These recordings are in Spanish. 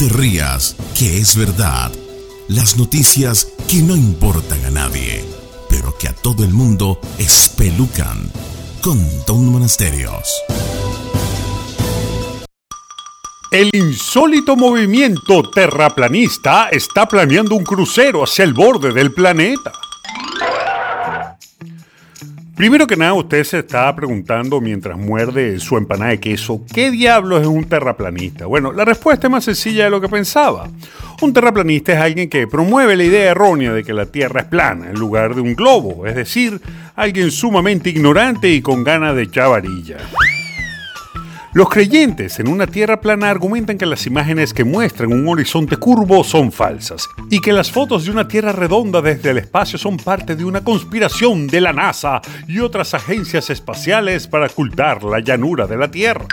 te rías, que es verdad. Las noticias que no importan a nadie, pero que a todo el mundo espelucan. Con Don Monasterios. El insólito movimiento terraplanista está planeando un crucero hacia el borde del planeta. Primero que nada, usted se está preguntando mientras muerde su empanada de queso, ¿qué diablos es un terraplanista? Bueno, la respuesta es más sencilla de lo que pensaba. Un terraplanista es alguien que promueve la idea errónea de que la Tierra es plana en lugar de un globo, es decir, alguien sumamente ignorante y con ganas de chavarilla. Los creyentes en una tierra plana argumentan que las imágenes que muestran un horizonte curvo son falsas y que las fotos de una tierra redonda desde el espacio son parte de una conspiración de la NASA y otras agencias espaciales para ocultar la llanura de la Tierra.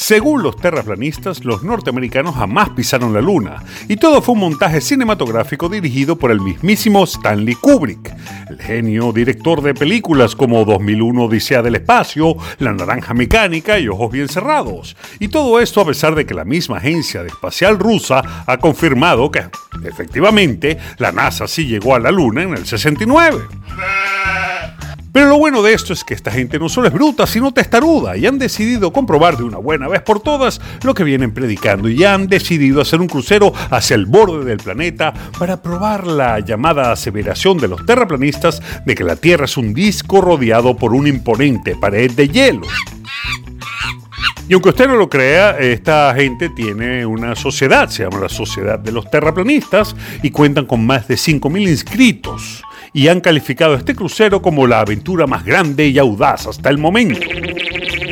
Según los terraplanistas, los norteamericanos jamás pisaron la luna, y todo fue un montaje cinematográfico dirigido por el mismísimo Stanley Kubrick, el genio director de películas como 2001 Odisea del Espacio, La Naranja Mecánica y Ojos Bien Cerrados. Y todo esto a pesar de que la misma agencia espacial rusa ha confirmado que, efectivamente, la NASA sí llegó a la luna en el 69. Pero lo bueno de esto es que esta gente no solo es bruta, sino testaruda, y han decidido comprobar de una buena vez por todas lo que vienen predicando, y han decidido hacer un crucero hacia el borde del planeta para probar la llamada aseveración de los terraplanistas de que la Tierra es un disco rodeado por una imponente pared de hielo. Y aunque usted no lo crea, esta gente tiene una sociedad, se llama la Sociedad de los Terraplanistas, y cuentan con más de 5.000 inscritos y han calificado este crucero como la aventura más grande y audaz hasta el momento.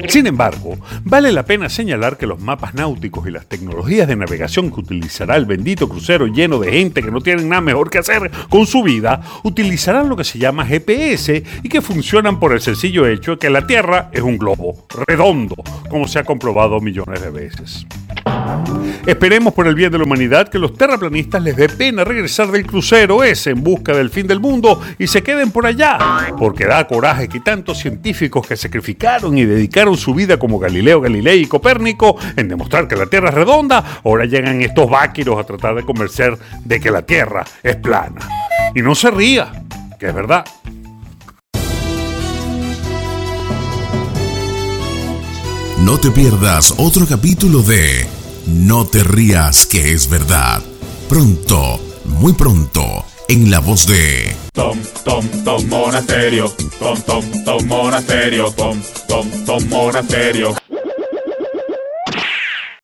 Sin embargo, vale la pena señalar que los mapas náuticos y las tecnologías de navegación que utilizará el bendito crucero lleno de gente que no tienen nada mejor que hacer con su vida, utilizarán lo que se llama GPS y que funcionan por el sencillo hecho de que la Tierra es un globo redondo, como se ha comprobado millones de veces. Esperemos por el bien de la humanidad que los terraplanistas les dé pena regresar del crucero ese en busca del fin del mundo y se queden por allá, porque da coraje que tantos científicos que sacrificaron y dedicaron su vida como Galileo Galilei y Copérnico en demostrar que la Tierra es redonda, ahora llegan estos váquiros a tratar de convencer de que la Tierra es plana. Y no se ría, que es verdad. No te pierdas otro capítulo de No te rías que es verdad. Pronto, muy pronto, en la voz de Tom, Tom, Tom Monasterio. Tom, Tom, Tom Monasterio. Tom, Tom, Tom Monasterio.